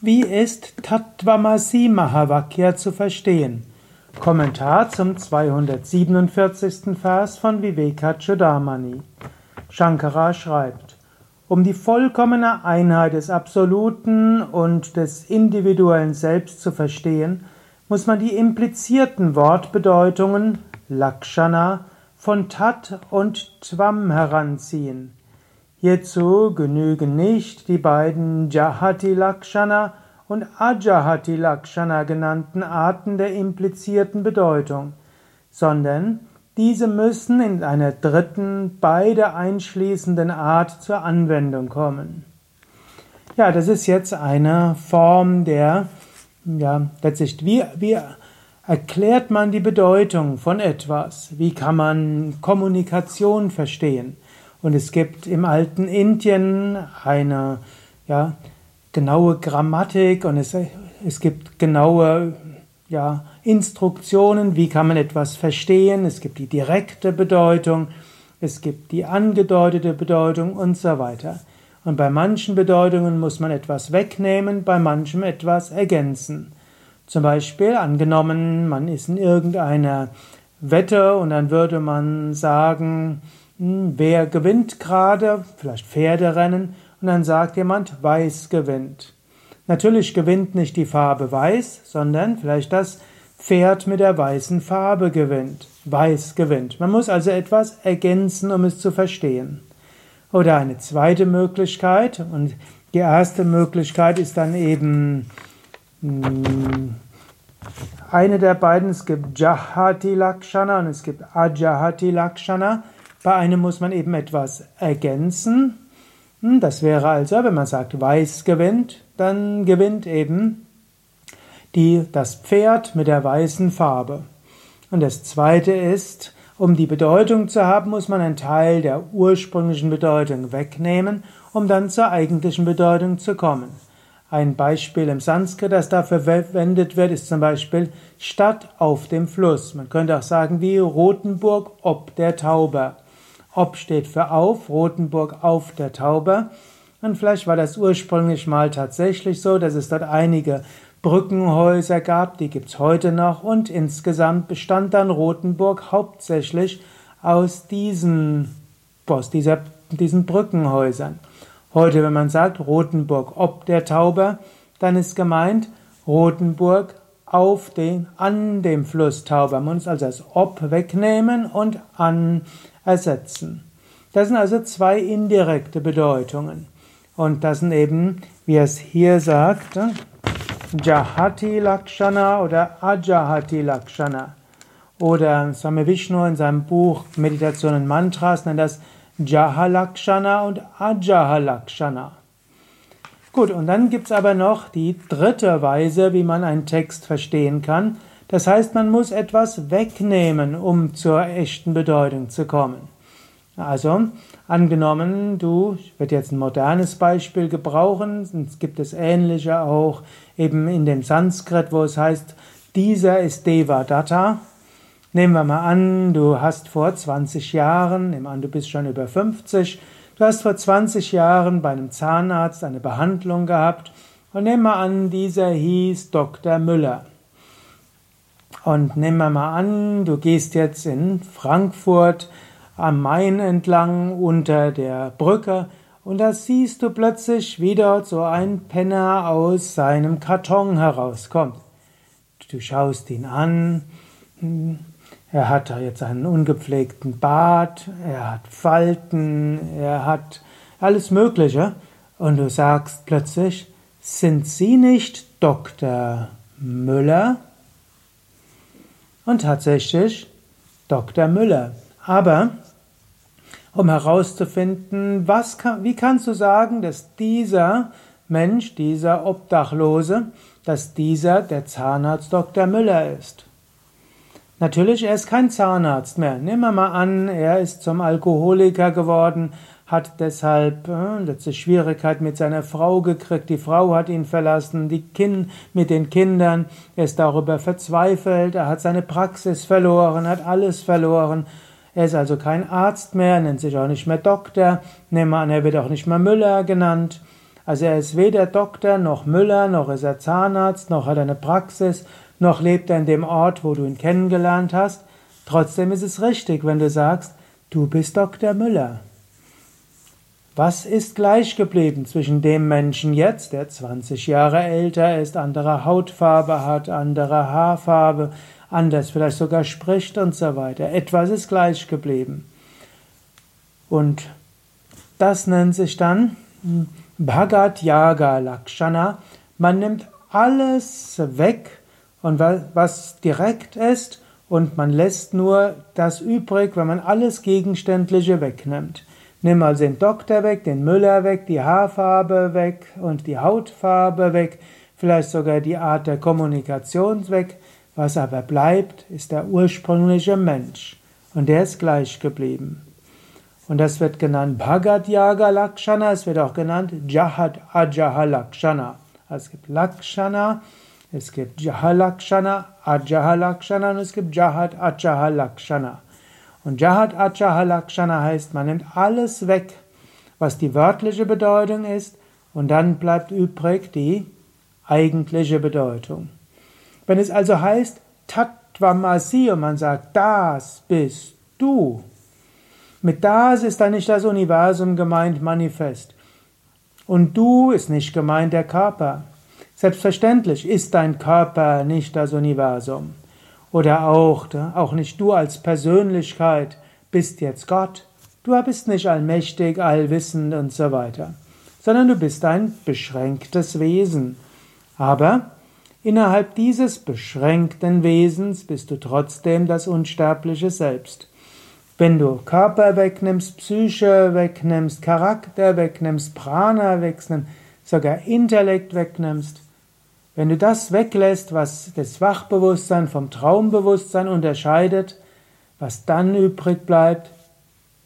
Wie ist Tattvamasi Mahavakya zu verstehen? Kommentar zum 247. Vers von Vivekachudamani. Shankara schreibt, um die vollkommene Einheit des Absoluten und des individuellen Selbst zu verstehen, muss man die implizierten Wortbedeutungen Lakshana von Tat und Tvam heranziehen. Hierzu genügen nicht die beiden Jahati Lakshana und Ajahati Lakshana genannten Arten der implizierten Bedeutung, sondern diese müssen in einer dritten, beide einschließenden Art zur Anwendung kommen. Ja, das ist jetzt eine Form der, ja, letztlich, wie, wie erklärt man die Bedeutung von etwas? Wie kann man Kommunikation verstehen? Und es gibt im alten Indien eine ja, genaue Grammatik und es, es gibt genaue ja, Instruktionen, wie kann man etwas verstehen. Es gibt die direkte Bedeutung, es gibt die angedeutete Bedeutung und so weiter. Und bei manchen Bedeutungen muss man etwas wegnehmen, bei manchem etwas ergänzen. Zum Beispiel angenommen, man ist in irgendeiner Wette und dann würde man sagen, wer gewinnt gerade? Vielleicht Pferderennen. Und dann sagt jemand, weiß gewinnt. Natürlich gewinnt nicht die Farbe weiß, sondern vielleicht das Pferd mit der weißen Farbe gewinnt. Weiß gewinnt. Man muss also etwas ergänzen, um es zu verstehen. Oder eine zweite Möglichkeit, und die erste Möglichkeit ist dann eben hm, eine der beiden, es gibt Jahati Lakshana und es gibt Ajahati Lakshana. Bei einem muss man eben etwas ergänzen. Hm, das wäre also, wenn man sagt, weiß gewinnt, dann gewinnt eben die, das Pferd mit der weißen Farbe. Und das zweite ist, um die Bedeutung zu haben, muss man einen Teil der ursprünglichen Bedeutung wegnehmen, um dann zur eigentlichen Bedeutung zu kommen. Ein Beispiel im Sanskrit, das dafür verwendet wird, ist zum Beispiel Stadt auf dem Fluss. Man könnte auch sagen wie Rothenburg ob der Tauber. Ob steht für auf, Rothenburg auf der Tauber. Und vielleicht war das ursprünglich mal tatsächlich so, dass es dort einige Brückenhäuser gab, die gibt's heute noch. Und insgesamt bestand dann Rothenburg hauptsächlich aus diesen, aus dieser, diesen Brückenhäusern. Heute, wenn man sagt Rothenburg ob der Tauber, dann ist gemeint Rothenburg auf den, an dem Fluss Tauber. Man muss also das ob wegnehmen und an ersetzen. Das sind also zwei indirekte Bedeutungen. Und das sind eben, wie es hier sagt, Jahati Lakshana oder Ajahati Lakshana. Oder Swami Vishnu in seinem Buch Meditationen Mantras nennt das Jahalakshana und Ajahalakshana. Gut, und dann gibt es aber noch die dritte Weise, wie man einen Text verstehen kann. Das heißt, man muss etwas wegnehmen, um zur echten Bedeutung zu kommen. Also, angenommen, du, ich werde jetzt ein modernes Beispiel gebrauchen, es gibt es ähnliche auch eben in dem Sanskrit, wo es heißt, dieser ist Devadatta. Nehmen wir mal an, du hast vor 20 Jahren, nehmen an, du bist schon über 50, du hast vor 20 Jahren bei einem Zahnarzt eine Behandlung gehabt und nehmen wir an, dieser hieß Dr. Müller. Und nehmen wir mal an, du gehst jetzt in Frankfurt am Main entlang unter der Brücke und da siehst du plötzlich, wie dort so ein Penner aus seinem Karton herauskommt. Du schaust ihn an, er hat da jetzt einen ungepflegten Bart, er hat Falten, er hat alles Mögliche und du sagst plötzlich, sind Sie nicht Dr. Müller? Und tatsächlich Dr. Müller. Aber um herauszufinden, was kann, wie kannst du sagen, dass dieser Mensch, dieser Obdachlose, dass dieser der Zahnarzt Dr. Müller ist? Natürlich, er ist kein Zahnarzt mehr. Nehmen wir mal an, er ist zum Alkoholiker geworden, hat deshalb äh, letzte Schwierigkeit mit seiner Frau gekriegt, die Frau hat ihn verlassen, die Kind mit den Kindern, er ist darüber verzweifelt, er hat seine Praxis verloren, hat alles verloren. Er ist also kein Arzt mehr, nennt sich auch nicht mehr Doktor, nehmen wir an, er wird auch nicht mehr Müller genannt. Also er ist weder Doktor noch Müller, noch ist er Zahnarzt, noch hat er eine Praxis, noch lebt er in dem Ort, wo du ihn kennengelernt hast. Trotzdem ist es richtig, wenn du sagst, du bist Dr. Müller. Was ist gleich geblieben zwischen dem Menschen jetzt, der 20 Jahre älter ist, andere Hautfarbe hat, andere Haarfarbe, anders vielleicht sogar spricht und so weiter? Etwas ist gleich geblieben. Und das nennt sich dann Bhagat Yaga Lakshana. Man nimmt alles weg und was direkt ist und man lässt nur das übrig, wenn man alles Gegenständliche wegnimmt. Nimm also den Doktor weg, den Müller weg, die Haarfarbe weg und die Hautfarbe weg, vielleicht sogar die Art der Kommunikation weg. Was aber bleibt, ist der ursprüngliche Mensch. Und der ist gleich geblieben. Und das wird genannt Bhagat Yaga Lakshana, es wird auch genannt Jahat Ajaha Lakshana. Es gibt Lakshana, es gibt Jahalakshana, Ajahalakshana und es gibt Jahat Ajahalakshana. Und Jahat Achahalakshana heißt, man nimmt alles weg, was die wörtliche Bedeutung ist, und dann bleibt übrig die eigentliche Bedeutung. Wenn es also heißt Tattvamasi und man sagt, das bist du, mit das ist dann nicht das Universum gemeint manifest. Und du ist nicht gemeint der Körper. Selbstverständlich ist dein Körper nicht das Universum. Oder auch, auch nicht du als Persönlichkeit bist jetzt Gott. Du bist nicht allmächtig, allwissend und so weiter, sondern du bist ein beschränktes Wesen. Aber innerhalb dieses beschränkten Wesens bist du trotzdem das unsterbliche Selbst. Wenn du Körper wegnimmst, Psyche wegnimmst, Charakter wegnimmst, Prana wegnimmst, sogar Intellekt wegnimmst, wenn du das weglässt, was das Wachbewusstsein vom Traumbewusstsein unterscheidet, was dann übrig bleibt,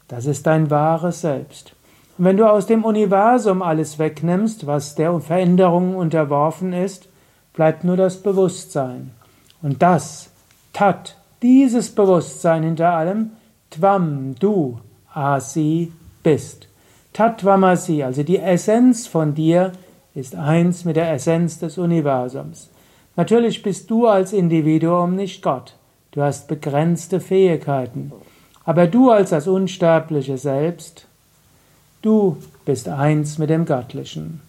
das ist dein wahres Selbst. Und wenn du aus dem Universum alles wegnimmst, was der Veränderung unterworfen ist, bleibt nur das Bewusstsein. Und das, Tat, dieses Bewusstsein hinter allem, Tvam, du, Asi, bist. Tatvamasi, also die Essenz von dir, ist eins mit der Essenz des Universums. Natürlich bist du als Individuum nicht Gott. Du hast begrenzte Fähigkeiten. Aber du als das unsterbliche Selbst, du bist eins mit dem Göttlichen.